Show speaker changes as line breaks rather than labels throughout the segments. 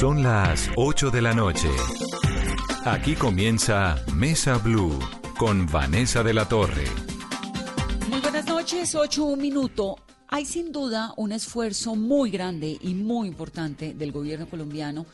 Son las 8 de la noche. Aquí comienza Mesa Blue con Vanessa de la Torre.
Muy buenas noches, 8 un minuto. Hay sin duda un esfuerzo muy grande y muy importante del gobierno colombiano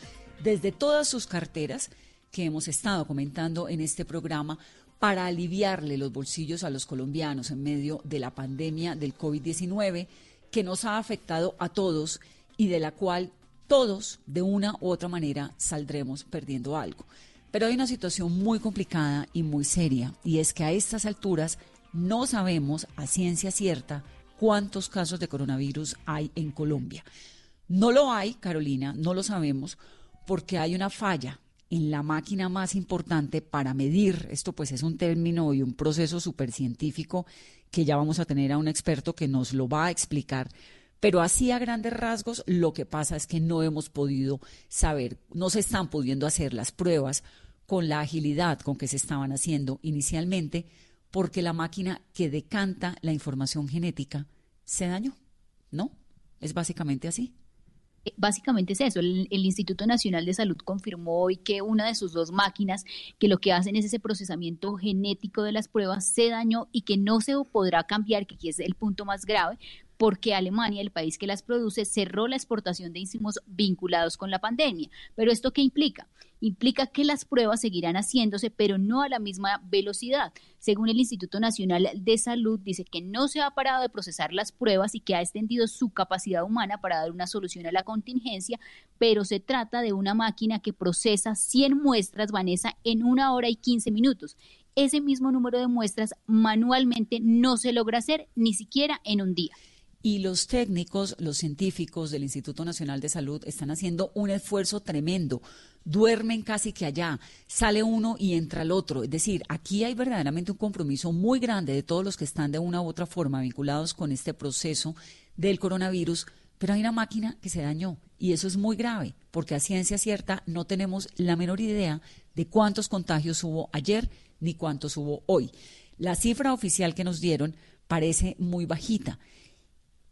desde todas sus carteras que hemos estado comentando en este programa para aliviarle los bolsillos a los colombianos en medio de la pandemia del COVID-19 que nos ha afectado a todos y de la cual todos, de una u otra manera, saldremos perdiendo algo. Pero hay una situación muy complicada y muy seria, y es que a estas alturas no sabemos a ciencia cierta cuántos casos de coronavirus hay en Colombia. No lo hay, Carolina, no lo sabemos, porque hay una falla en la máquina más importante para medir, esto pues es un término y un proceso súper científico que ya vamos a tener a un experto que nos lo va a explicar, pero así a grandes rasgos, lo que pasa es que no hemos podido saber, no se están pudiendo hacer las pruebas con la agilidad con que se estaban haciendo inicialmente, porque la máquina que decanta la información genética se dañó, ¿no? Es básicamente así.
Eh, básicamente es eso. El, el, Instituto Nacional de Salud confirmó hoy que una de sus dos máquinas, que lo que hacen es ese procesamiento genético de las pruebas, se dañó y que no se podrá cambiar, que aquí es el punto más grave, porque Alemania, el país que las produce, cerró la exportación de insumos vinculados con la pandemia. Pero ¿esto qué implica? Implica que las pruebas seguirán haciéndose, pero no a la misma velocidad. Según el Instituto Nacional de Salud, dice que no se ha parado de procesar las pruebas y que ha extendido su capacidad humana para dar una solución a la contingencia, pero se trata de una máquina que procesa 100 muestras, Vanessa, en una hora y 15 minutos ese mismo número de muestras manualmente no se logra hacer ni siquiera en un día.
Y los técnicos, los científicos del Instituto Nacional de Salud están haciendo un esfuerzo tremendo. Duermen casi que allá, sale uno y entra el otro. Es decir, aquí hay verdaderamente un compromiso muy grande de todos los que están de una u otra forma vinculados con este proceso del coronavirus, pero hay una máquina que se dañó y eso es muy grave, porque a ciencia cierta no tenemos la menor idea de cuántos contagios hubo ayer ni cuántos hubo hoy. La cifra oficial que nos dieron parece muy bajita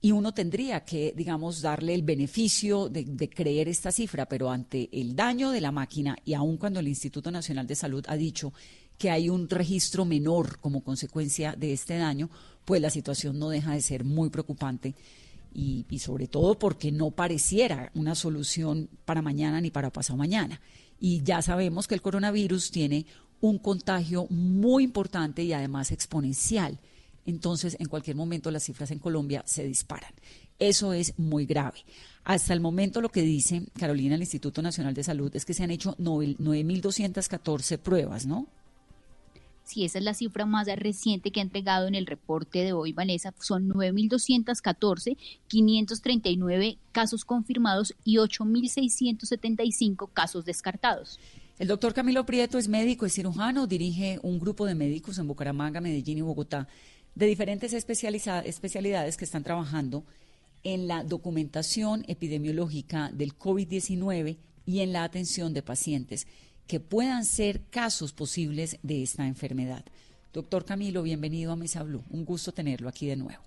y uno tendría que, digamos, darle el beneficio de, creer esta cifra, pero ante el daño de la máquina y aun cuando el Instituto Nacional de Salud ha dicho que hay un registro menor como consecuencia de este daño, pues la situación no deja de ser muy preocupante y, y sobre todo porque no pareciera una solución para mañana ni para pasado mañana. Y ya sabemos que el coronavirus tiene un contagio muy importante y además exponencial entonces en cualquier momento las cifras en Colombia se disparan. Eso es muy grave. Hasta el momento lo que dice Carolina, el Instituto Nacional de Salud, es que se han hecho 9.214 pruebas, ¿no?
Sí, esa es la cifra más reciente que ha entregado en el reporte de hoy, Vanessa. Son 9.214, 539 casos confirmados y 8.675 casos descartados.
El doctor Camilo Prieto es médico, es cirujano, dirige un grupo de médicos en Bucaramanga, Medellín y Bogotá de diferentes especialidades que están trabajando en la documentación epidemiológica del COVID-19 y en la atención de pacientes que puedan ser casos posibles de esta enfermedad. Doctor Camilo, bienvenido a Mesa Blue. Un gusto tenerlo aquí de nuevo.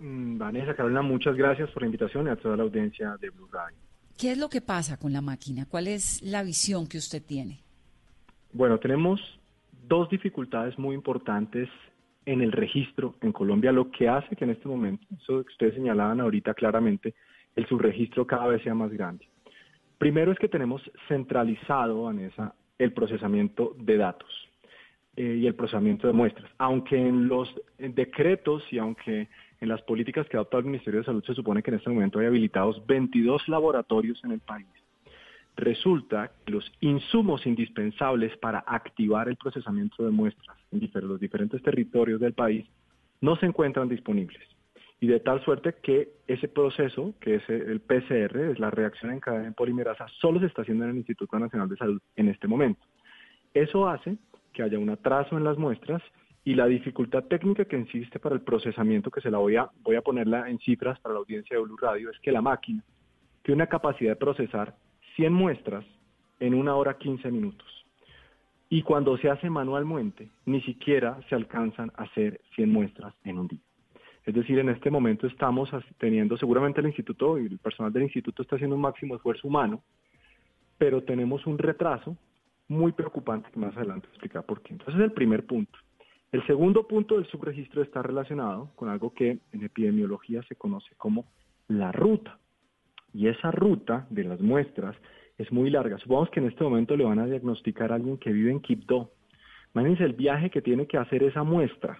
Mm, Vanessa, Carolina, muchas gracias por la invitación y a toda la audiencia de Blue Radio.
¿Qué es lo que pasa con la máquina? ¿Cuál es la visión que usted tiene?
Bueno, tenemos dos dificultades muy importantes en el registro en Colombia, lo que hace que en este momento, eso que ustedes señalaban ahorita claramente, el subregistro cada vez sea más grande. Primero es que tenemos centralizado, Vanessa, el procesamiento de datos eh, y el procesamiento de muestras. Aunque en los decretos y aunque en las políticas que adopta el Ministerio de Salud se supone que en este momento hay habilitados 22 laboratorios en el país, resulta que los insumos indispensables para activar el procesamiento de muestras en los diferentes territorios del país no se encuentran disponibles. Y de tal suerte que ese proceso, que es el PCR, es la reacción en cadena en polimerasa, solo se está haciendo en el Instituto Nacional de Salud en este momento. Eso hace que haya un atraso en las muestras y la dificultad técnica que existe para el procesamiento, que se la voy a, voy a ponerla en cifras para la audiencia de Blue Radio, es que la máquina tiene una capacidad de procesar 100 muestras en una hora 15 minutos. Y cuando se hace manualmente, ni siquiera se alcanzan a hacer 100 muestras en un día. Es decir, en este momento estamos teniendo, seguramente el instituto y el personal del instituto está haciendo un máximo esfuerzo humano, pero tenemos un retraso muy preocupante que más adelante explicar por qué. Entonces, es el primer punto. El segundo punto del subregistro está relacionado con algo que en epidemiología se conoce como la ruta. Y esa ruta de las muestras es muy larga. Supongamos que en este momento le van a diagnosticar a alguien que vive en Quibdó. Imagínense el viaje que tiene que hacer esa muestra,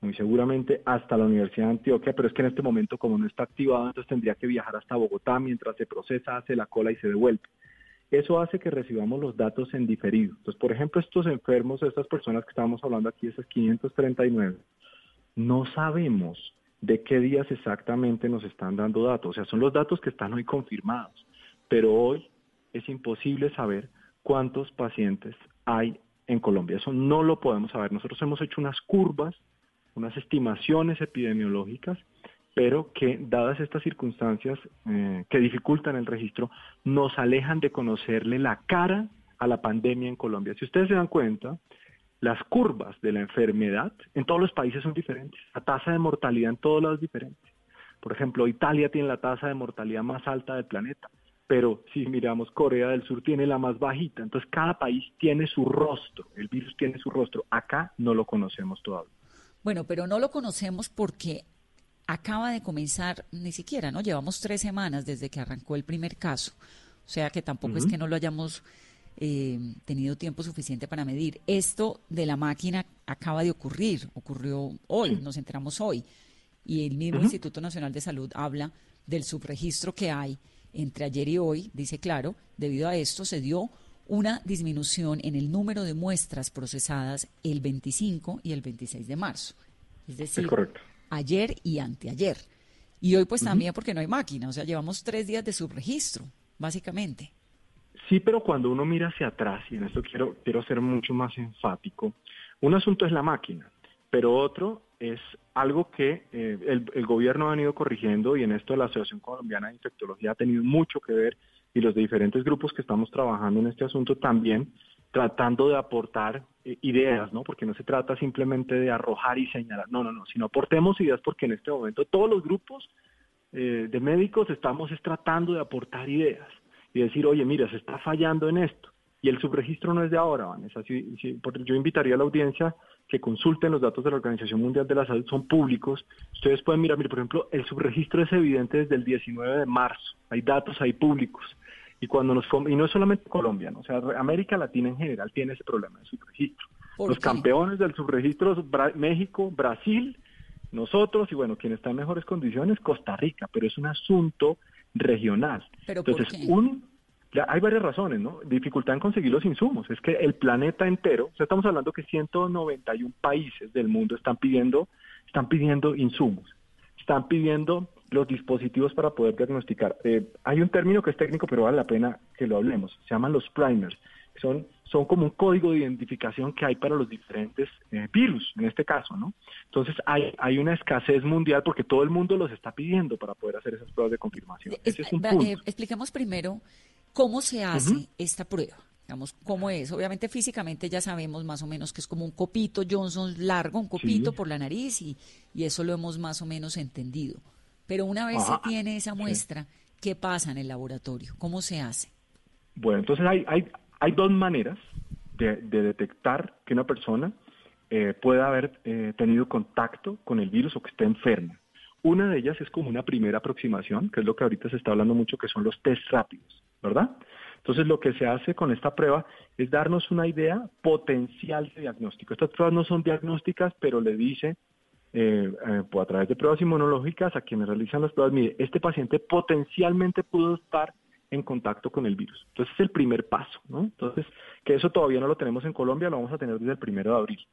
muy seguramente hasta la Universidad de Antioquia, pero es que en este momento como no está activado, entonces tendría que viajar hasta Bogotá mientras se procesa, hace la cola y se devuelve. Eso hace que recibamos los datos en diferido. Entonces, por ejemplo, estos enfermos, estas personas que estábamos hablando aquí, esas 539, no sabemos de qué días exactamente nos están dando datos. O sea, son los datos que están hoy confirmados. Pero hoy es imposible saber cuántos pacientes hay en Colombia. Eso no lo podemos saber. Nosotros hemos hecho unas curvas, unas estimaciones epidemiológicas pero que dadas estas circunstancias eh, que dificultan el registro, nos alejan de conocerle la cara a la pandemia en Colombia. Si ustedes se dan cuenta, las curvas de la enfermedad en todos los países son diferentes. La tasa de mortalidad en todos lados es diferente. Por ejemplo, Italia tiene la tasa de mortalidad más alta del planeta, pero si miramos Corea del Sur tiene la más bajita. Entonces cada país tiene su rostro, el virus tiene su rostro. Acá no lo conocemos todavía.
Bueno, pero no lo conocemos porque acaba de comenzar, ni siquiera, ¿no? Llevamos tres semanas desde que arrancó el primer caso. O sea que tampoco es que no lo hayamos eh, tenido tiempo suficiente para medir. Esto de la máquina acaba de ocurrir, ocurrió hoy, nos enteramos hoy. Y el mismo Instituto Nacional de Salud habla del subregistro que hay entre ayer y hoy. Dice, claro, debido a esto se dio una disminución en el número de muestras procesadas el 25 y el 26 de marzo. Es decir,
es
ayer y anteayer. Y hoy pues también porque no hay máquina, o sea, llevamos tres días de subregistro, básicamente.
Sí, pero cuando uno mira hacia atrás, y en esto quiero, quiero ser mucho más enfático, un asunto es la máquina, pero otro es algo que eh, el, el, gobierno ha venido corrigiendo y en esto la Asociación Colombiana de Infectología ha tenido mucho que ver y los diferentes grupos que estamos trabajando en este asunto también tratando de aportar eh, ideas, ¿no? Porque no se trata simplemente de arrojar y señalar, no, no, no, sino aportemos ideas porque en este momento todos los grupos eh, de médicos estamos tratando de aportar ideas y decir, oye, mira, se está fallando en esto. Y el subregistro no es de ahora, Vanessa. Si, yo invitaría a la audiencia que consulten los datos de la Organización Mundial de la Salud, son públicos. Ustedes pueden mirar, mire, por ejemplo, el subregistro es evidente desde el 19 de marzo. Hay datos ahí públicos. Y cuando nos y no es solamente Colombia, ¿no? o sea, América Latina en general tiene ese problema de subregistro. Los campeones del subregistro México, Brasil, nosotros y bueno, quien está en mejores condiciones, Costa Rica, pero es un asunto regional. Entonces, un hay varias razones, ¿no? Dificultad en conseguir los insumos. Es que el planeta entero, o sea, estamos hablando que 191 países del mundo están pidiendo, están pidiendo insumos, están pidiendo los dispositivos para poder diagnosticar. Eh, hay un término que es técnico, pero vale la pena que lo hablemos. Se llaman los primers. Son, son como un código de identificación que hay para los diferentes eh, virus, en este caso, ¿no? Entonces hay, hay una escasez mundial porque todo el mundo los está pidiendo para poder hacer esas pruebas de confirmación. Ese es un punto. Eh,
expliquemos primero cómo se hace esta prueba. Digamos, cómo es. Obviamente físicamente ya sabemos más o menos que es como un copito Johnson largo, un copito por la nariz y, y eso lo hemos más o menos entendido. Pero una vez se tiene esa muestra, ¿qué pasa en el laboratorio? ¿Cómo se hace?
Bueno, entonces hay, hay, hay dos maneras de, detectar que una persona eh, pueda haber eh, tenido contacto con el virus o que esté enferma. Una de ellas es como una primera aproximación, que es lo que ahorita se está hablando mucho, que son los test rápidos, ¿verdad? Entonces lo que se hace con esta prueba es darnos una idea potencial de diagnóstico. Estas pruebas no son diagnósticas, pero le dice eh, eh, a través de pruebas inmunológicas a quienes realizan las pruebas, mire, este paciente potencialmente pudo estar en contacto con el virus. Entonces es el primer paso, ¿no? Entonces, que eso todavía no lo tenemos en Colombia, lo vamos a tener desde el primero de abril.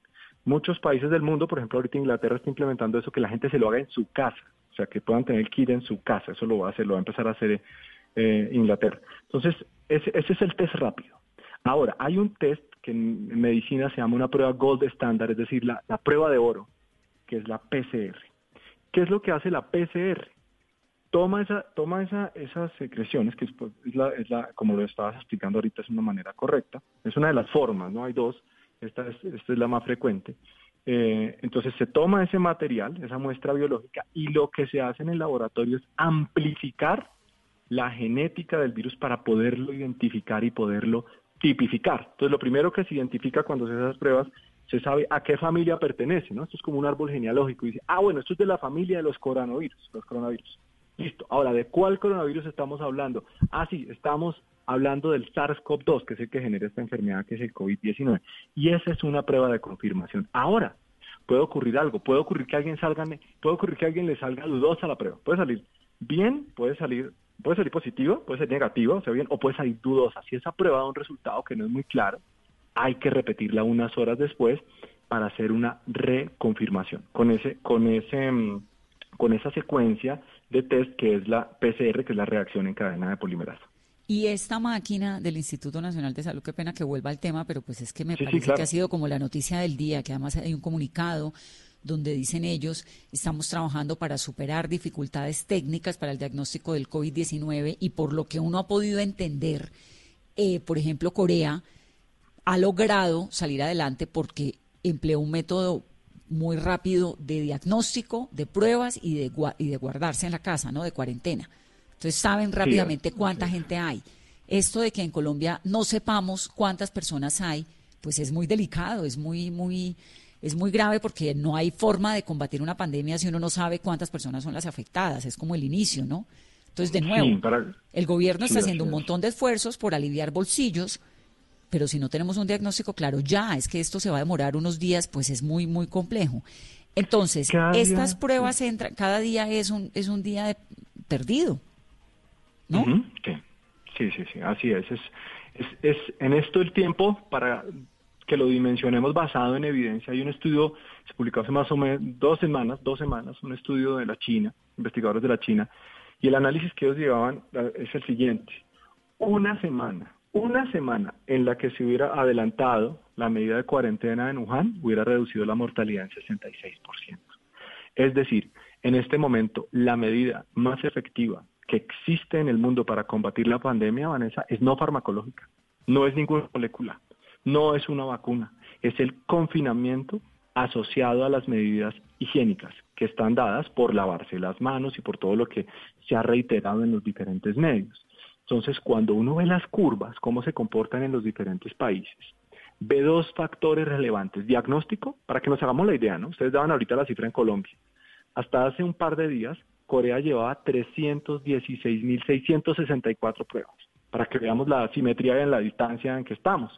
Muchos países del mundo, por ejemplo, ahorita Inglaterra está implementando eso, que la gente se lo haga en su casa, o sea, que puedan tener el kit en su casa, eso lo va a hacer, lo va a empezar a hacer eh, Inglaterra. Entonces, ese, es el test rápido. Ahora, hay un test que en medicina se llama una prueba gold standard, es decir, la prueba de oro, que es la PCR. ¿Qué es lo que hace la PCR? Toma, esa, toma esa, esas secreciones, que pues, es, la, es la, como lo estabas explicando ahorita, es una manera correcta, es una de las formas, no hay dos, esta es, esta es la más frecuente. Eh, entonces se toma ese material, esa muestra biológica, y lo que se hace en el laboratorio es amplificar la genética del virus para poderlo identificar y poderlo tipificar. Entonces, lo primero que se identifica cuando se hacen esas pruebas, se sabe a qué familia pertenece, ¿no? Esto es como un árbol genealógico. Y dice, ah, bueno, esto es de la familia de los coronavirus, los coronavirus. Listo. Ahora, ¿de cuál coronavirus estamos hablando? Ah, sí, estamos hablando del SARS-CoV-2, que es el que genera esta enfermedad, que es el COVID-19. Y esa es una prueba de confirmación. Ahora, puede ocurrir algo, puede ocurrir que alguien salga, puede ocurrir que alguien le salga dudosa la prueba. Puede salir bien, puede salir, puede salir positivo, puede ser negativo, o sea, bien, o puede salir dudosa. Si esa prueba da un resultado que no es muy claro, hay que repetirla unas horas después para hacer una reconfirmación con ese, con ese, mm, con esa secuencia de test que es la PCR, que es la reacción en cadena de polimerasa.
Y esta máquina del Instituto Nacional de Salud, qué pena que vuelva al tema, pero pues es que me parece que ha sido como la noticia del día, que además hay un comunicado donde dicen ellos, estamos trabajando para superar dificultades técnicas para el diagnóstico del COVID-19 y por lo que uno ha podido entender, eh, por ejemplo, Corea ha logrado salir adelante porque empleó un método muy rápido de diagnóstico, de pruebas y de, y de guardarse en la casa, ¿no? De cuarentena. Entonces saben rápidamente cuánta gente hay. Esto de que en Colombia no sepamos cuántas personas hay, pues es muy delicado, es muy, muy, es muy grave porque no hay forma de combatir una pandemia si uno no sabe cuántas personas son las afectadas. Es como el inicio, ¿no? Entonces, de nuevo, el gobierno está haciendo un montón de esfuerzos por aliviar bolsillos, pero si no tenemos un diagnóstico claro, ya es que esto se va a demorar unos días, pues es muy, muy complejo. Entonces, estas pruebas entran, cada día es un, es un día de, perdido, ¿no?
sí. sí, sí, así es. Es, es. es en esto el tiempo para que lo dimensionemos basado en evidencia. Hay un estudio, se publicó hace más o menos dos semanas, dos semanas, un estudio de la China, investigadores de la China, y el análisis que ellos llevaban es el siguiente. Una semana una semana en la que se hubiera adelantado la medida de cuarentena en Wuhan hubiera reducido la mortalidad en 66%. Es decir, en este momento la medida más efectiva que existe en el mundo para combatir la pandemia, Vanessa, es no farmacológica, no es ninguna molécula, no es una vacuna, es el confinamiento asociado a las medidas higiénicas que están dadas por lavarse las manos y por todo lo que se ha reiterado en los diferentes medios. Entonces, cuando uno ve las curvas, cómo se comportan en los diferentes países, ve dos factores relevantes. Diagnóstico, para que nos hagamos la idea, ¿no? Ustedes daban ahorita la cifra en Colombia. Hasta hace un par de días, Corea llevaba 316.664 pruebas, para que veamos la simetría en la distancia en que estamos.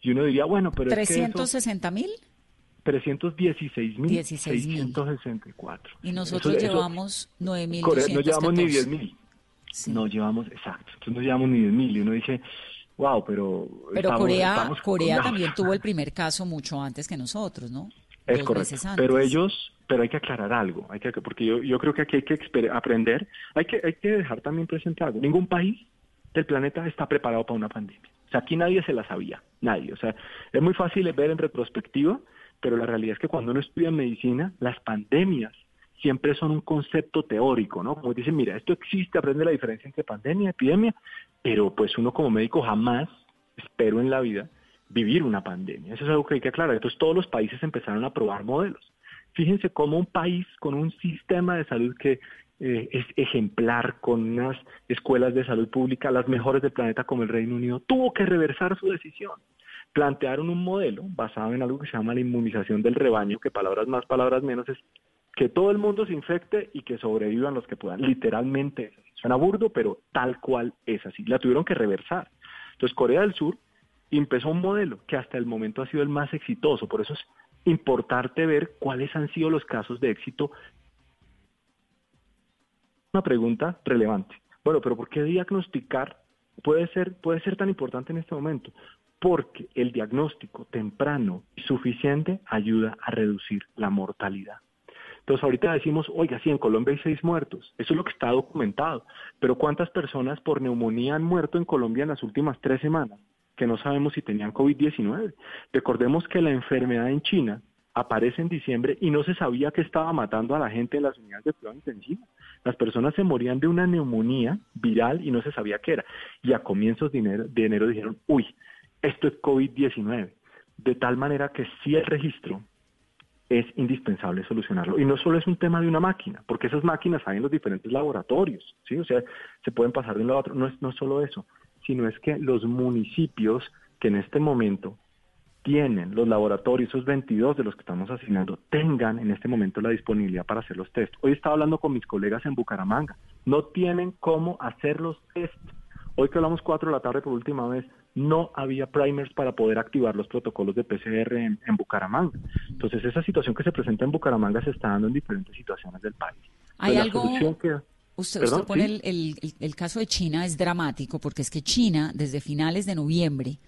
Y uno diría, bueno, pero...
¿360 mil?
316.664.
Y nosotros llevamos 9.214.
Corea no llevamos ni 10.000. No llevamos, exacto, entonces no llevamos ni 10.000 y uno dice, wow, pero...
Pero Corea, Corea también tuvo el primer caso mucho antes que nosotros, ¿no?
Es correcto, pero ellos, pero hay que aclarar algo, hay que, porque yo, yo creo que aquí hay que aprender, hay que, hay que dejar también presente algo. Ningún país del planeta está preparado para una pandemia. O sea, aquí nadie se la sabía, nadie. O sea, es muy fácil ver en retrospectiva, pero la realidad es que cuando uno estudia medicina, las pandemias siempre son un concepto teórico, ¿no? Como dicen, mira, esto existe, aprende la diferencia entre pandemia y epidemia, pero pues uno como médico jamás, espero en la vida, vivir una pandemia. Eso es algo que hay que aclarar. Entonces todos los países empezaron a probar modelos. Fíjense cómo un país con un sistema de salud que eh, es ejemplar, con unas escuelas de salud pública, las mejores del planeta como el Reino Unido, tuvo que reversar su decisión. Plantearon un modelo basado en algo que se llama la inmunización del rebaño, que palabras más, palabras menos, es que todo el mundo se infecte y que sobrevivan los que puedan. Literalmente Suena burdo, pero tal cual es así. La tuvieron que reversar. Entonces Corea del Sur empezó un modelo que hasta el momento ha sido el más exitoso. Por eso es importante ver cuáles han sido los casos de éxito. Una pregunta relevante. Bueno, pero ¿por qué diagnosticar puede ser, puede ser tan importante en este momento? Porque el diagnóstico temprano y suficiente ayuda a reducir la mortalidad. Entonces ahorita decimos, oiga, sí, en Colombia hay seis muertos. Eso es lo que está documentado. Pero ¿cuántas personas por neumonía han muerto en Colombia en las últimas tres semanas? Que no sabemos si tenían COVID-19. Recordemos que la enfermedad en China aparece en diciembre y no se sabía que estaba matando a la gente en las unidades de prueba intensiva. Las personas se morían de una neumonía viral y no se sabía qué era. Y a comienzos de enero, de enero dijeron, uy, esto es COVID-19. De tal manera que si el registro es indispensable solucionarlo. Y no solo es un tema de una máquina, porque esas máquinas hay en los diferentes laboratorios, ¿sí? O sea, se pueden pasar de un lado a otro. No es no solo eso, sino es que los municipios que en este momento tienen los laboratorios, esos 22 de los que estamos asignando, tengan en este momento la disponibilidad para hacer los test. Hoy estaba hablando con mis colegas en Bucaramanga, no tienen cómo hacer los test. Hoy que hablamos 4 de la tarde por última vez, no había primers para poder activar los protocolos de PCR en, Bucaramanga. Entonces, esa situación que se presenta en Bucaramanga se está dando en diferentes situaciones del país.
¿Hay algo... Usted, pone el, el, caso de China es dramático porque es que China desde finales de noviembre,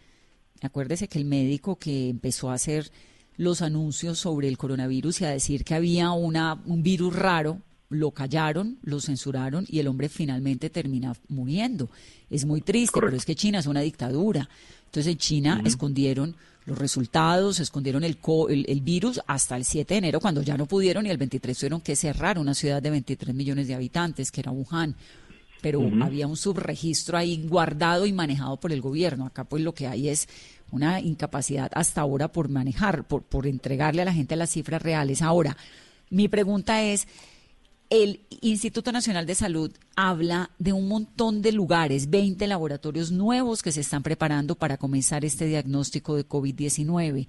acuérdese que el médico que empezó a hacer los anuncios sobre el coronavirus y a decir que había una, un virus raro, lo callaron, lo censuraron y el hombre finalmente termina muriendo. Es muy triste, pero es que China es una dictadura. Entonces en China escondieron los resultados, escondieron el, el, virus hasta el 7 de enero, cuando ya no pudieron y el 23 tuvieron que cerrar una ciudad de 23 millones de habitantes, que era Wuhan. Pero había un subregistro ahí guardado y manejado por el gobierno. Acá pues lo que hay es una incapacidad hasta ahora por manejar, por, por entregarle a la gente las cifras reales. Ahora, mi pregunta es, el Instituto Nacional de Salud habla de un montón de lugares, 20 laboratorios nuevos que se están preparando para comenzar este diagnóstico de COVID-19,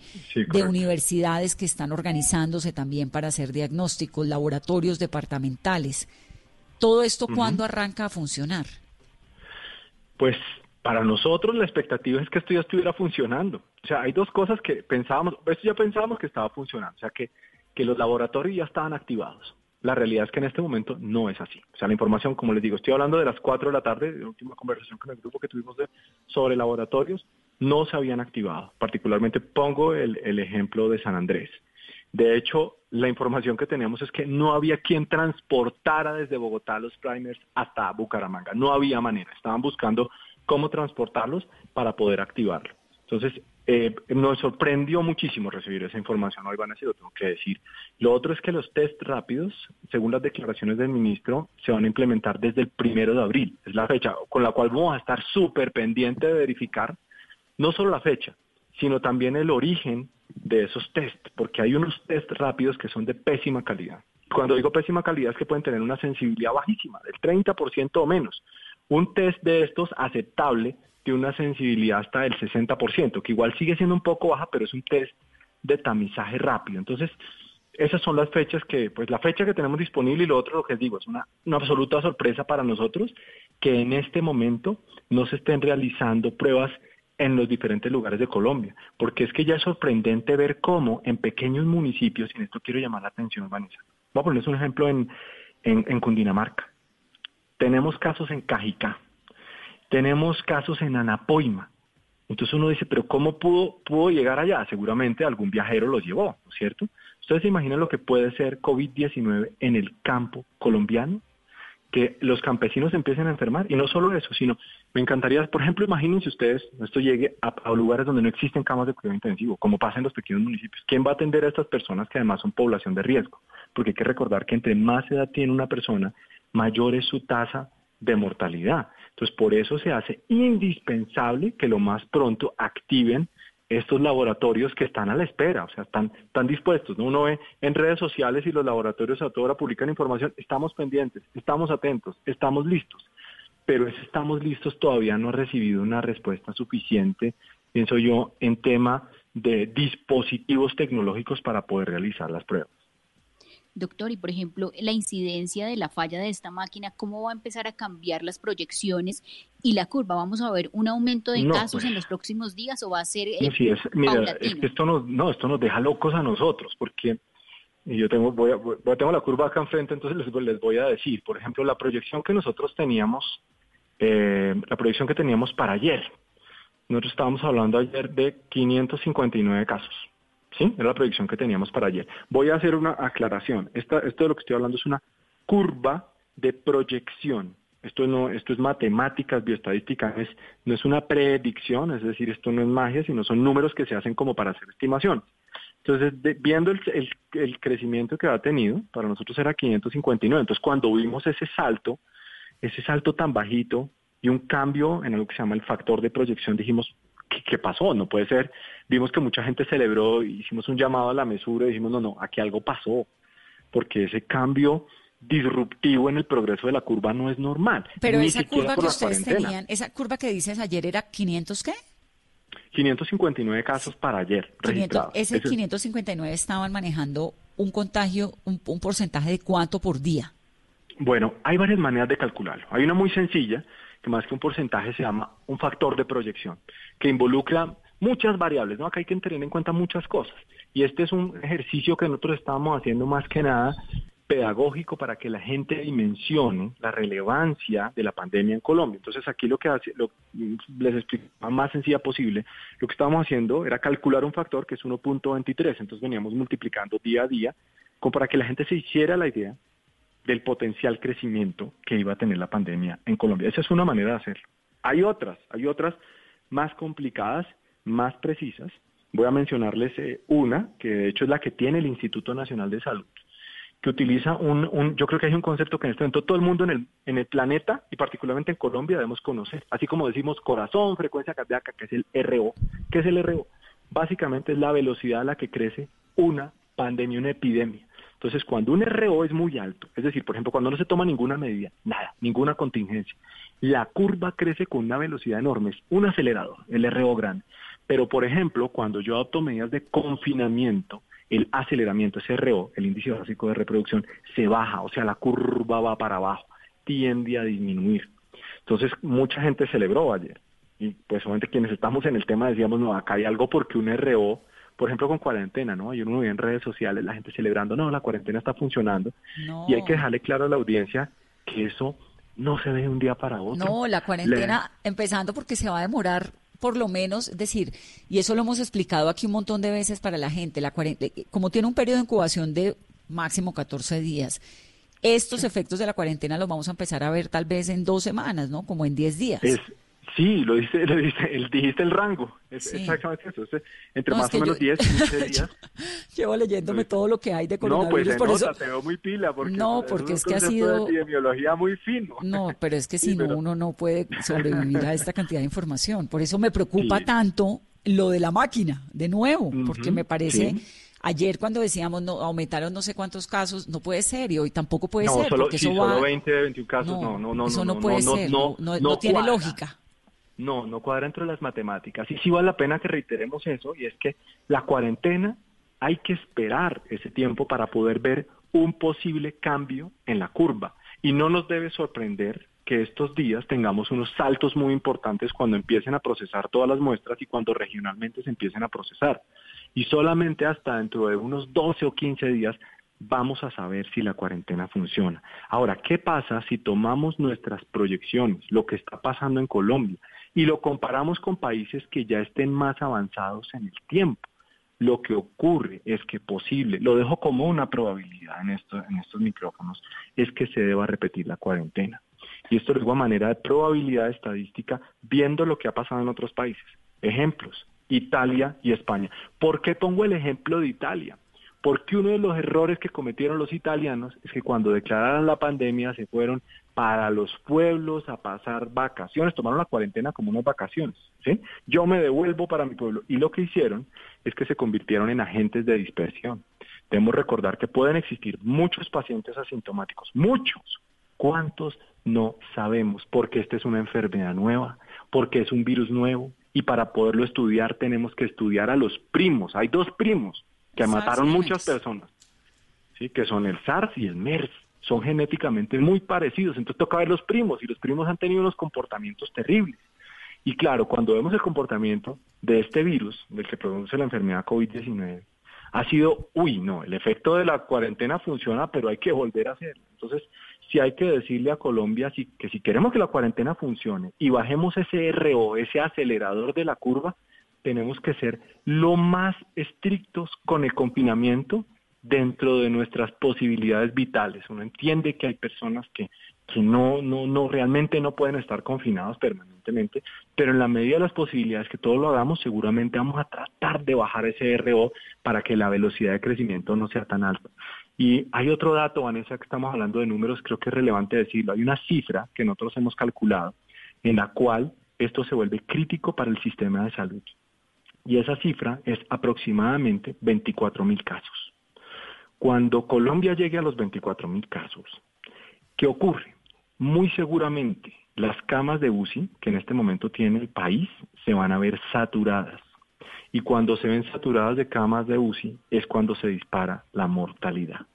de universidades que están organizándose también para hacer diagnósticos, laboratorios departamentales. ¿Todo esto cuándo arranca a funcionar?
Pues para nosotros la expectativa es que esto ya estuviera funcionando. O sea, hay dos cosas que pensábamos, esto ya pensábamos que estaba funcionando, o sea, que, que los laboratorios ya estaban activados la realidad es que en este momento no es así. O sea, la información, como les digo, estoy hablando de las 4 de la tarde, de la última conversación con el grupo que tuvimos de, sobre laboratorios, no se habían activado. Particularmente pongo el, el ejemplo de San Andrés. De hecho, la información que tenemos es que no había quien transportara desde Bogotá los primers hasta Bucaramanga. No había manera. Estaban buscando cómo transportarlos para poder activarlo. Entonces, eh, nos sorprendió muchísimo recibir esa información hoy, Vanessa, lo tengo que decir. Lo otro es que los test rápidos, según las declaraciones del ministro, se van a implementar desde el primero de abril. Es la fecha con la cual vamos a estar súper pendiente de verificar no solo la fecha, sino también el origen de esos test, porque hay unos test rápidos que son de pésima calidad. Cuando digo pésima calidad es que pueden tener una sensibilidad bajísima, del 30% o menos. Un test de estos aceptable de una sensibilidad hasta del 60%, que igual sigue siendo un poco baja, pero es un test de tamizaje rápido. Entonces, esas son las fechas que, pues la fecha que tenemos disponible y lo otro, lo que digo, es una, una absoluta sorpresa para nosotros que en este momento no se estén realizando pruebas en los diferentes lugares de Colombia, porque es que ya es sorprendente ver cómo en pequeños municipios, y en esto quiero llamar la atención, Vanessa, voy a ponerles un ejemplo en, en, en Cundinamarca. Tenemos casos en Cajicá, tenemos casos en Anapoima. Entonces uno dice, pero ¿cómo pudo, pudo llegar allá? Seguramente algún viajero los llevó, ¿no es cierto? ¿Ustedes se imaginan lo que puede ser COVID-19 en el campo colombiano? Que los campesinos empiecen a enfermar. Y no solo eso, sino me encantaría, por ejemplo, imagínense ustedes, esto llegue a, a lugares donde no existen camas de cuidado intensivo, como pasa en los pequeños municipios. ¿Quién va a atender a estas personas que además son población de riesgo? Porque hay que recordar que entre más edad tiene una persona, mayor es su tasa de mortalidad. Entonces, por eso se hace indispensable que lo más pronto activen estos laboratorios que están a la espera, o sea, están, están dispuestos. Uno ve en redes sociales y los laboratorios a toda hora publican información, estamos pendientes, estamos atentos, estamos listos, pero ese estamos listos todavía no ha recibido una respuesta suficiente, pienso yo, en tema de dispositivos tecnológicos para poder realizar las pruebas.
Doctor, y por ejemplo, la incidencia de la falla de esta máquina, ¿cómo va a empezar a cambiar las proyecciones y la curva? ¿Vamos a ver un aumento de casos pues. en los próximos días o va a ser
eh, sí, es, mira, esto nos, no, esto nos deja locos a nosotros, porque yo tengo, voy a, tengo la curva acá enfrente, entonces les, les, voy a decir, por ejemplo, la proyección que nosotros teníamos, eh, la proyección que teníamos para ayer, nosotros estábamos hablando ayer de 559 casos. ¿Sí? Era la predicción que teníamos para ayer. Voy a hacer una aclaración. esto de lo que estoy hablando es una curva de proyección. Esto no, esto es matemáticas, bioestadística, es, no es una predicción, es decir, esto no es magia, sino son números que se hacen como para hacer estimación. Entonces, viendo el, crecimiento que ha tenido, para nosotros era 559. Entonces, cuando vimos ese salto, ese salto tan bajito y un cambio en algo que se llama el factor de proyección, dijimos, ¿qué, pasó? No puede ser. Vimos que mucha gente celebró, hicimos un llamado a la mesura y dijimos, no, no, aquí algo pasó, porque ese cambio disruptivo en el progreso de la curva no es normal.
Pero esa curva que ustedes tenían, esa curva que dices ayer era 500 qué?
559 casos para ayer 500,
Ese 559 estaban manejando un contagio, un, un porcentaje de cuánto por día.
Bueno, hay varias maneras de calcularlo. Hay una muy sencilla, que más que un porcentaje se llama un factor de proyección, que involucra muchas variables, ¿no? Acá hay que tener en cuenta muchas cosas. Y este es un ejercicio que nosotros estamos haciendo más que nada pedagógico para que la gente dimensione la relevancia de la pandemia en Colombia. Entonces aquí lo que hace, lo, les explico más sencilla posible, lo que estábamos haciendo era calcular un factor que es 1.23, entonces veníamos multiplicando día a día, como para que la gente se hiciera la idea del potencial crecimiento que iba a tener la pandemia en Colombia. Esa es una manera de hacerlo. Hay otras, hay otras más complicadas, más precisas. Voy a mencionarles eh, una, que de hecho es la que tiene el Instituto Nacional de Salud, que utiliza un, un, yo creo que hay un concepto que en este momento todo el mundo en el, en el planeta y particularmente en Colombia debemos conocer, así como decimos corazón, frecuencia cardíaca, que es el RO. ¿Qué es el RO? Básicamente es la velocidad a la que crece una pandemia, una epidemia. Entonces, cuando un RO es muy alto, es decir, por ejemplo, cuando no se toma ninguna medida, nada, ninguna contingencia, la curva crece con una velocidad enorme, es un acelerador, el RO grande. Pero, por ejemplo, cuando yo adopto medidas de confinamiento, el aceleramiento, ese RO, el índice básico de reproducción, se baja, o sea, la curva va para abajo, tiende a disminuir. Entonces, mucha gente celebró ayer. Y pues obviamente quienes estamos en el tema decíamos, no, acá hay algo porque un RO, por ejemplo, con cuarentena, ¿no? Yo uno ve en redes sociales la gente celebrando, no, la cuarentena está funcionando. Y hay que dejarle claro a la audiencia que eso no se ve de un día para otro.
No, la cuarentena, empezando porque se va a demorar por lo menos, es decir, y eso lo hemos explicado aquí un montón de veces para la gente, la eh, como tiene un periodo de incubación de máximo 14 días, estos efectos de la cuarentena los vamos a empezar a ver tal vez en dos semanas, ¿no? Como en 10 días.
Sí, lo dijiste, lo dijiste, el, dijiste el rango, es exactamente eso, entre más o menos 10, 15 días.
Llevo leyéndome todo lo que hay de coronavirus.
No, pues se nota, te veo muy pila, porque
no, porque es, que ha sido...
De epidemiología muy fino.
No, pero es que si no, uno no puede sobrevivir a esta cantidad de información. Por eso me preocupa tanto lo de la máquina, de nuevo, porque me parece... Ayer cuando decíamos no aumentaron no sé cuántos casos, no puede ser y hoy tampoco puede ser.
Solo,
porque
sí,
eso
solo 20, 21 casos, no, no, no.
Eso
no,
puede ser, no, no, tiene lógica.
No, no cuadra dentro de las matemáticas. Y sí vale la pena que reiteremos eso, y es que la cuarentena hay que esperar ese tiempo para poder ver un posible cambio en la curva. Y no nos debe sorprender que estos días tengamos unos saltos muy importantes cuando empiecen a procesar todas las muestras y cuando regionalmente se empiecen a procesar. Y solamente hasta dentro de unos 12 o 15 días vamos a saber si la cuarentena funciona. Ahora, ¿qué pasa si tomamos nuestras proyecciones, lo que está pasando en Colombia, y lo comparamos con países que ya estén más avanzados en el tiempo. Lo que ocurre es que posible, lo dejo como una probabilidad en, esto, en estos micrófonos, es que se deba repetir la cuarentena. Y esto lo digo a manera de probabilidad estadística, viendo lo que ha pasado en otros países. Ejemplos, Italia y España. ¿Por qué pongo el ejemplo de Italia? Porque uno de los errores que cometieron los italianos es que cuando declararon la pandemia se fueron para los pueblos a pasar vacaciones, tomaron la cuarentena como unas vacaciones, ¿sí? Yo me devuelvo para mi pueblo y lo que hicieron es que se convirtieron en agentes de dispersión. Debemos recordar que pueden existir muchos pacientes asintomáticos, muchos. ¿Cuántos? No sabemos, porque esta es una enfermedad nueva, porque es un virus nuevo y para poderlo estudiar tenemos que estudiar a los primos. Hay dos primos que mataron muchas personas, ¿sí? que son el SARS y el MERS son genéticamente muy parecidos, entonces toca ver los primos y los primos han tenido unos comportamientos terribles. Y claro, cuando vemos el comportamiento de este virus, del que produce la enfermedad COVID-19, ha sido, uy, no, el efecto de la cuarentena funciona, pero hay que volver a hacerlo. Entonces, si hay que decirle a Colombia que si queremos que la cuarentena funcione y bajemos ese RO, ese acelerador de la curva, tenemos que ser lo más estrictos con el confinamiento dentro de nuestras posibilidades vitales. Uno entiende que hay personas que, que no, no, no, realmente no pueden estar confinados permanentemente, pero en la medida de las posibilidades que todos lo hagamos, seguramente vamos a tratar de bajar ese RO para que la velocidad de crecimiento no sea tan alta. Y hay otro dato, Vanessa, que estamos hablando de números, creo que es relevante decirlo. Hay una cifra que nosotros hemos calculado en la cual esto se vuelve crítico para el sistema de salud. Y esa cifra es aproximadamente 24 mil casos. Cuando Colombia llegue a los 24 mil casos, ¿qué ocurre? Muy seguramente las camas de UCI que en este momento tiene el país se van a ver saturadas. Y cuando se ven saturadas de camas de UCI es cuando se dispara la mortalidad.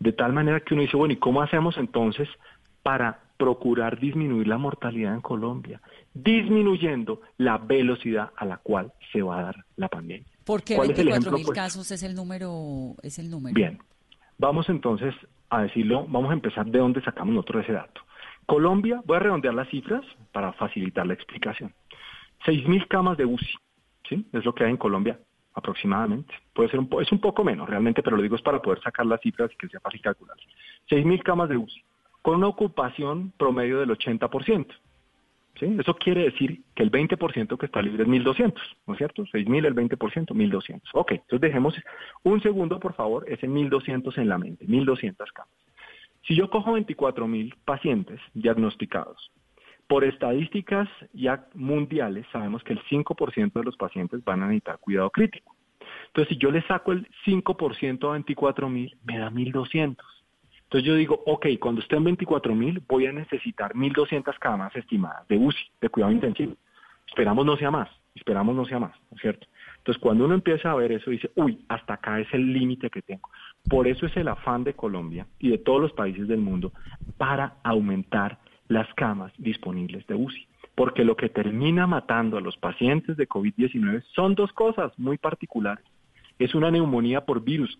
De tal manera que uno dice, bueno, ¿y cómo hacemos entonces para procurar disminuir la mortalidad en Colombia? Disminuyendo la velocidad a la cual se va a dar la pandemia.
¿Por qué 24 mil pues casos es el número? Es el número?
Bien, vamos entonces a decirlo, vamos a empezar de dónde sacamos nosotros ese dato. Colombia, voy a redondear las cifras para facilitar la explicación. 6.000 camas de UCI, ¿sí? Es lo que hay en Colombia aproximadamente. Puede ser un es un poco menos realmente, pero lo digo es para poder sacar las cifras y que sea fácil calcular. 6.000 camas de UCI, con una ocupación promedio del 80%. ¿sí? Eso quiere decir que el 20% que está libre es 1.200, ¿no es cierto? 6.000 el 20%, 1.200. Ok, entonces dejemos un segundo, por favor, ese 1.200 en la mente, 1.200 camas. Si yo cojo 24.000 pacientes diagnosticados, por estadísticas ya mundiales sabemos que el 5% de los pacientes van a necesitar cuidado crítico. Entonces, si yo le saco el 5% a 24.000, me da 1.200. Entonces yo digo, ok, cuando esté en 24.000 voy a necesitar 1.200 camas estimadas de UCI, de cuidado intensivo. Esperamos no sea más, esperamos no sea más, ¿no es cierto? Entonces cuando uno empieza a ver eso dice, uy, hasta acá es el límite que tengo. Por eso es el afán de Colombia y de todos los países del mundo para aumentar las camas disponibles de UCI. Porque lo que termina matando a los pacientes de COVID-19 son dos cosas muy particulares. Es una neumonía por virus,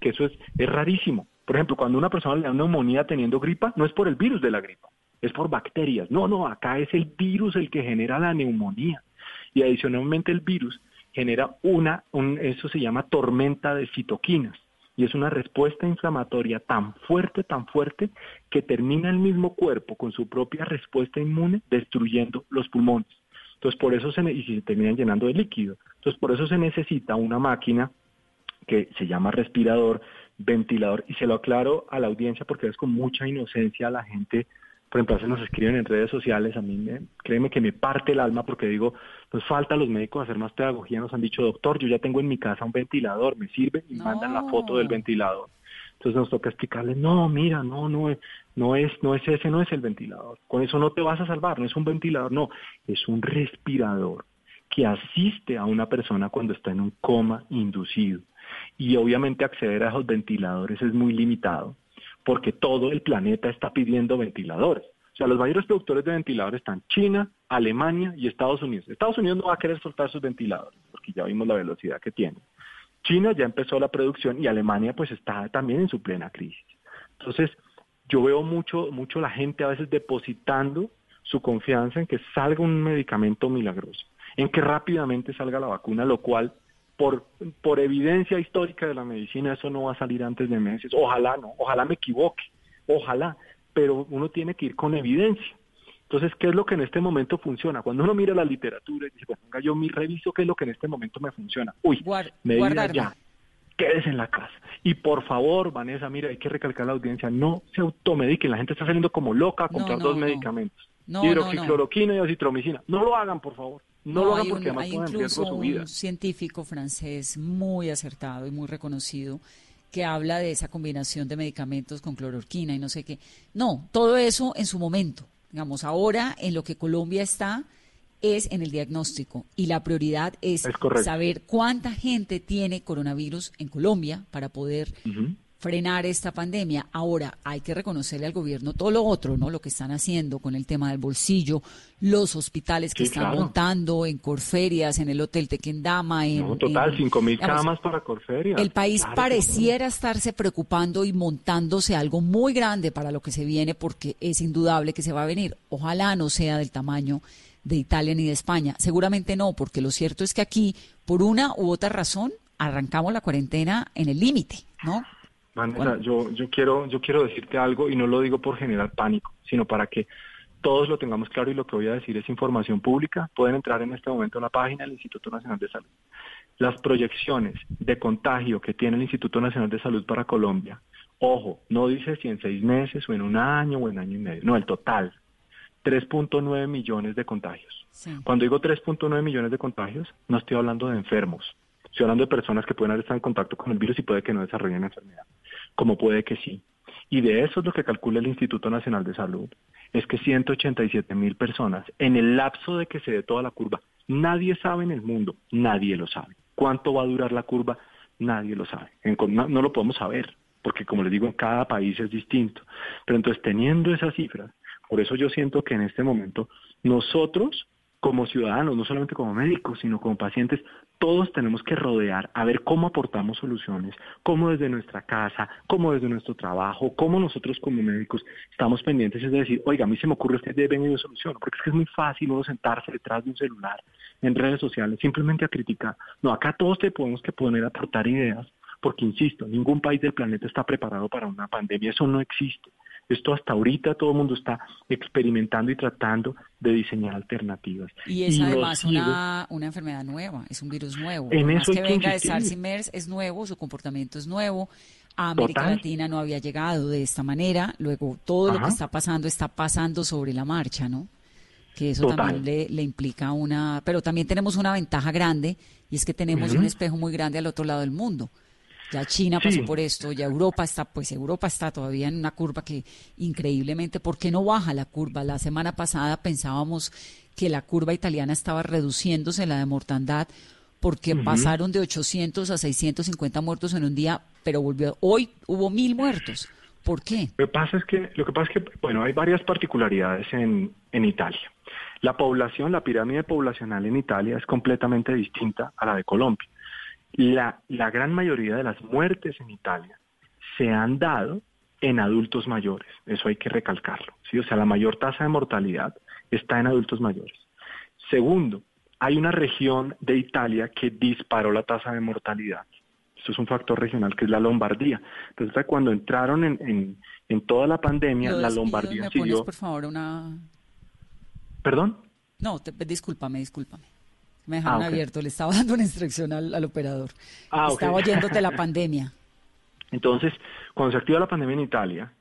que eso es, es rarísimo. Por ejemplo, cuando una persona le da neumonía teniendo gripa, no es por el virus de la gripa, es por bacterias. No, no, acá es el virus el que genera la neumonía. Y adicionalmente el virus genera una, un, eso se llama tormenta de citoquinas y es una respuesta inflamatoria tan fuerte, tan fuerte, que termina el mismo cuerpo con su propia respuesta inmune destruyendo los pulmones. Entonces, por eso se, y se terminan llenando de líquido. Entonces, por eso se necesita una máquina que se llama respirador, ventilador, y se lo aclaro a la audiencia porque es con mucha inocencia la gente por ejemplo, a nos escriben en redes sociales, a mí me, créeme que me parte el alma porque digo, nos falta a los médicos hacer más pedagogía, nos han dicho, doctor, yo ya tengo en mi casa un ventilador, me sirve y mandan la foto del ventilador. Entonces nos toca explicarles, no, mira, no, no es, no es, no es ese, no es el ventilador. Con eso no te vas a salvar, no es un ventilador, no, es un respirador que asiste a una persona cuando está en un coma inducido. Y obviamente acceder a esos ventiladores es muy limitado porque todo el planeta está pidiendo ventiladores. O sea, los mayores productores de ventiladores están China, Alemania y Estados Unidos. Estados Unidos no va a querer soltar sus ventiladores, porque ya vimos la velocidad que tiene. China ya empezó la producción y Alemania pues está también en su plena crisis. Entonces, yo veo mucho, mucho la gente a veces depositando su confianza en que salga un medicamento milagroso, en que rápidamente salga la vacuna, lo cual por, por evidencia histórica de la medicina, eso no va a salir antes de meses. Ojalá no, ojalá me equivoque, ojalá, pero uno tiene que ir con evidencia. Entonces, ¿qué es lo que en este momento funciona? Cuando uno mira la literatura y dice, bueno, yo mi reviso qué es lo que en este momento me funciona. Uy, me ya, quédese en la casa. Y por favor, Vanessa, mira, hay que recalcar a la audiencia, no se automediquen, la gente está saliendo como loca a comprar dos medicamentos, hidroxicloroquina y acitromicina. No lo hagan, por favor. No, lo hagan porque además riesgo su vida.
un científico francés muy acertado y muy reconocido que habla de esa combinación de medicamentos con cloroquina y no sé qué. No, todo eso en su momento. Digamos, ahora en lo que Colombia está es en el diagnóstico y la prioridad es, saber cuánta gente tiene coronavirus en Colombia para poder frenar esta pandemia. Ahora, hay que reconocerle al gobierno todo lo otro, ¿no? Lo que están haciendo con el tema del bolsillo, los hospitales que están montando en Corferias, en el Hotel Tequendama. En,
no, total, cinco mil camas para Corferias.
El país pareciera estarse preocupando y montándose algo muy grande para lo que se viene, porque es indudable que se va a venir. Ojalá no sea del tamaño de Italia ni de España. Seguramente no, porque lo cierto es que aquí, por una u otra razón, arrancamos la cuarentena en el límite, ¿no?
Vanessa, yo, yo, quiero, yo quiero decirte algo y no lo digo por generar pánico, sino para que todos lo tengamos claro y lo que voy a decir es información pública. Pueden entrar en este momento a la página del Instituto Nacional de Salud. Las proyecciones de contagio que tiene el Instituto Nacional de Salud para Colombia, ojo, no dice si en seis meses o en un año o en año y medio, no, el total, 3.9 millones de contagios. Cuando digo 3.9 millones de contagios, no estoy hablando de enfermos, estoy hablando de personas que pueden haber estado en contacto con el virus y puede que no desarrollen enfermedad, como puede que sí. Y de eso es lo que calcula el Instituto Nacional de Salud, es que 187 mil personas en el lapso de que se dé toda la curva, nadie sabe en el mundo, nadie lo sabe. ¿Cuánto va a durar la curva? Nadie lo sabe. no lo podemos saber, porque como les digo, en cada país es distinto. Pero entonces, teniendo esas cifras, por eso yo siento que en este momento nosotros como ciudadanos, no solamente como médicos, sino como pacientes, todos tenemos que rodear a ver cómo aportamos soluciones, cómo desde nuestra casa, cómo desde nuestro trabajo, cómo nosotros como médicos estamos pendientes es de decir, oiga, a mí se me ocurre este deben y yo solución, porque es que es muy fácil uno sentarse detrás de un celular en redes sociales simplemente a criticar. No, acá todos te podemos que poner a aportar ideas, porque insisto, ningún país del planeta está preparado para una pandemia, eso no existe. Esto hasta ahorita todo el mundo está experimentando y tratando de diseñar alternativas.
Y es además una, una, enfermedad nueva, es un virus nuevo. En eso que venga de SARS y MERS es nuevo, su comportamiento es nuevo. A América Latina no había llegado de esta manera. Luego, todo lo que está pasando está pasando sobre la marcha, ¿no? Que eso también le, le, implica una. Pero también tenemos una ventaja grande y es que tenemos un espejo muy grande al otro lado del mundo. Ya China pasó por esto, ya Europa está, pues Europa está todavía en una curva que increíblemente, ¿por qué no baja la curva? La semana pasada pensábamos que la curva italiana estaba reduciéndose la de mortandad porque pasaron de 800 a 650 muertos en un día, pero volvió hoy hubo mil muertos. ¿Por qué?
Lo que pasa es que lo que pasa es que bueno, hay varias particularidades en en Italia. La población, la pirámide poblacional en Italia es completamente distinta a la de Colombia la, la gran mayoría de las muertes en Italia se han dado en adultos mayores, eso hay que recalcarlo, ¿sí? o sea, la mayor tasa de mortalidad está en adultos mayores. Segundo, hay una región de Italia que disparó la tasa de mortalidad. Esto es un factor regional que es la Lombardía. Entonces, cuando entraron en, en, toda la pandemia, la Lombardía
¿me siguió... por favor, una...
¿Perdón?
No, te, discúlpame, discúlpame. Me dejaron ah, abierto, le estaba dando una instrucción al, operador. Ah, estaba oyéndote la pandemia.
Entonces, cuando se activa la pandemia en Italia,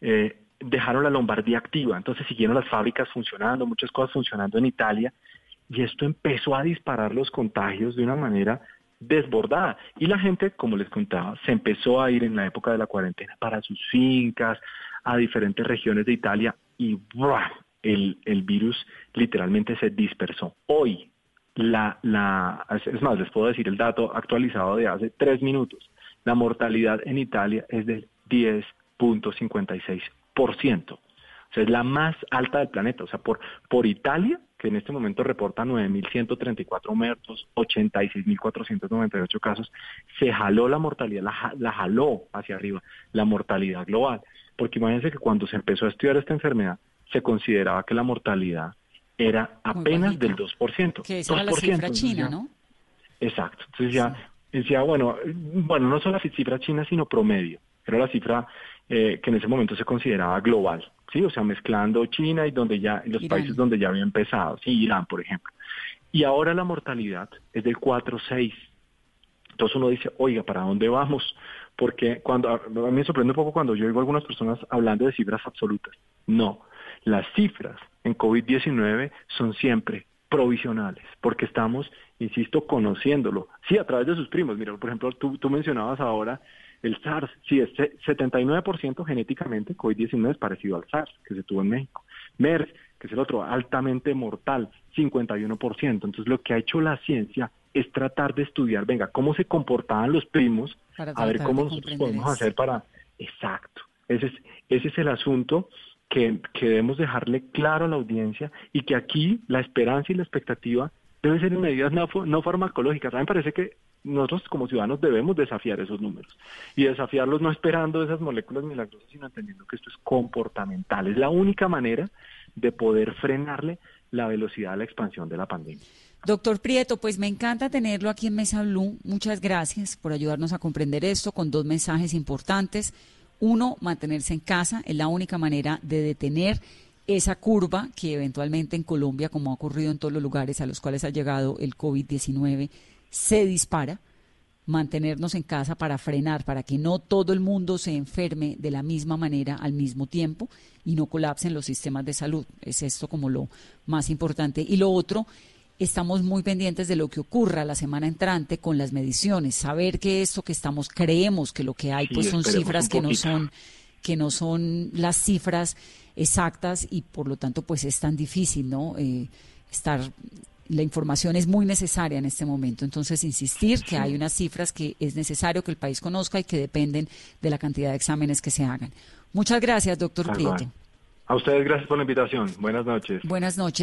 eh, dejaron la Lombardía activa, entonces siguieron las fábricas funcionando, muchas cosas funcionando en Italia, y esto empezó a disparar los contagios de una manera desbordada. Y la gente, como les contaba, se empezó a ir en la época de la cuarentena para sus fincas, a diferentes regiones de Italia, y El, el virus literalmente se dispersó. Hoy, la, la, es más, les puedo decir el dato actualizado de hace tres minutos. La mortalidad en Italia es del 10.56%. O sea, es la más alta del planeta. O sea, por, por Italia, que en este momento reporta 9.134 muertos, 86.498 casos, se jaló la mortalidad, la, la jaló hacia arriba, la mortalidad global. Porque imagínense que cuando se empezó a estudiar esta enfermedad, se consideraba que la mortalidad era apenas del 2%.
Que esa era la cifra china, ¿no?
Exacto. Entonces ya decía, bueno, bueno, no solo la cifra china, sino promedio. Era la cifra eh, que en ese momento se consideraba global, ¿sí? O sea, mezclando China y donde ya, los países donde ya había empezado, sí, Irán, por ejemplo. Y ahora la mortalidad es del 4,6. Entonces uno dice, oiga, ¿para dónde vamos? Porque cuando, a mí me sorprende un poco cuando yo oigo a algunas personas hablando de cifras absolutas. No, las cifras en COVID-19 son siempre provisionales, porque estamos, insisto, conociéndolo. Sí, a través de sus primos. Mira, por ejemplo, tú, tú mencionabas ahora el SARS. Sí, es 79% genéticamente COVID-19 es parecido al SARS que se tuvo en México. MERS, que es el otro altamente mortal, 51%. Entonces, lo que ha hecho la ciencia es tratar de estudiar, venga, cómo se comportaban los primos, a ver cómo nosotros podemos hacer para... Exacto. Ese es, ese es el asunto que, debemos dejarle claro a la audiencia y que aquí la esperanza y la expectativa deben ser en medidas no, no farmacológicas. A mí me parece que nosotros como ciudadanos debemos desafiar esos números y desafiarlos no esperando esas moléculas milagrosas, sino entendiendo que esto es comportamental. Es la única manera de poder frenarle la velocidad de la expansión de la pandemia.
Doctor Prieto, pues me encanta tenerlo aquí en Mesa Blue. Muchas gracias por ayudarnos a comprender esto con dos mensajes importantes. Uno, mantenerse en casa es la única manera de detener esa curva que eventualmente en Colombia, como ha ocurrido en todos los lugares a los cuales ha llegado el COVID-19, se dispara. mantenernos en casa para frenar, para que no todo el mundo se enferme de la misma manera al mismo tiempo y no colapsen los sistemas de salud. Es esto como lo más importante. Y lo otro, estamos muy pendientes de lo que ocurra la semana entrante con las mediciones, saber que esto que estamos, creemos que lo que hay, pues son cifras que no son que no son las cifras exactas y por lo tanto pues es tan difícil, ¿no? Eh, estar la información es muy necesaria en este momento. Entonces, insistir que hay unas cifras que es necesario que el país conozca y que dependen de la cantidad de exámenes que se hagan. Muchas gracias, doctor Prieto.
A ustedes gracias por la invitación. Buenas noches.
Buenas noches.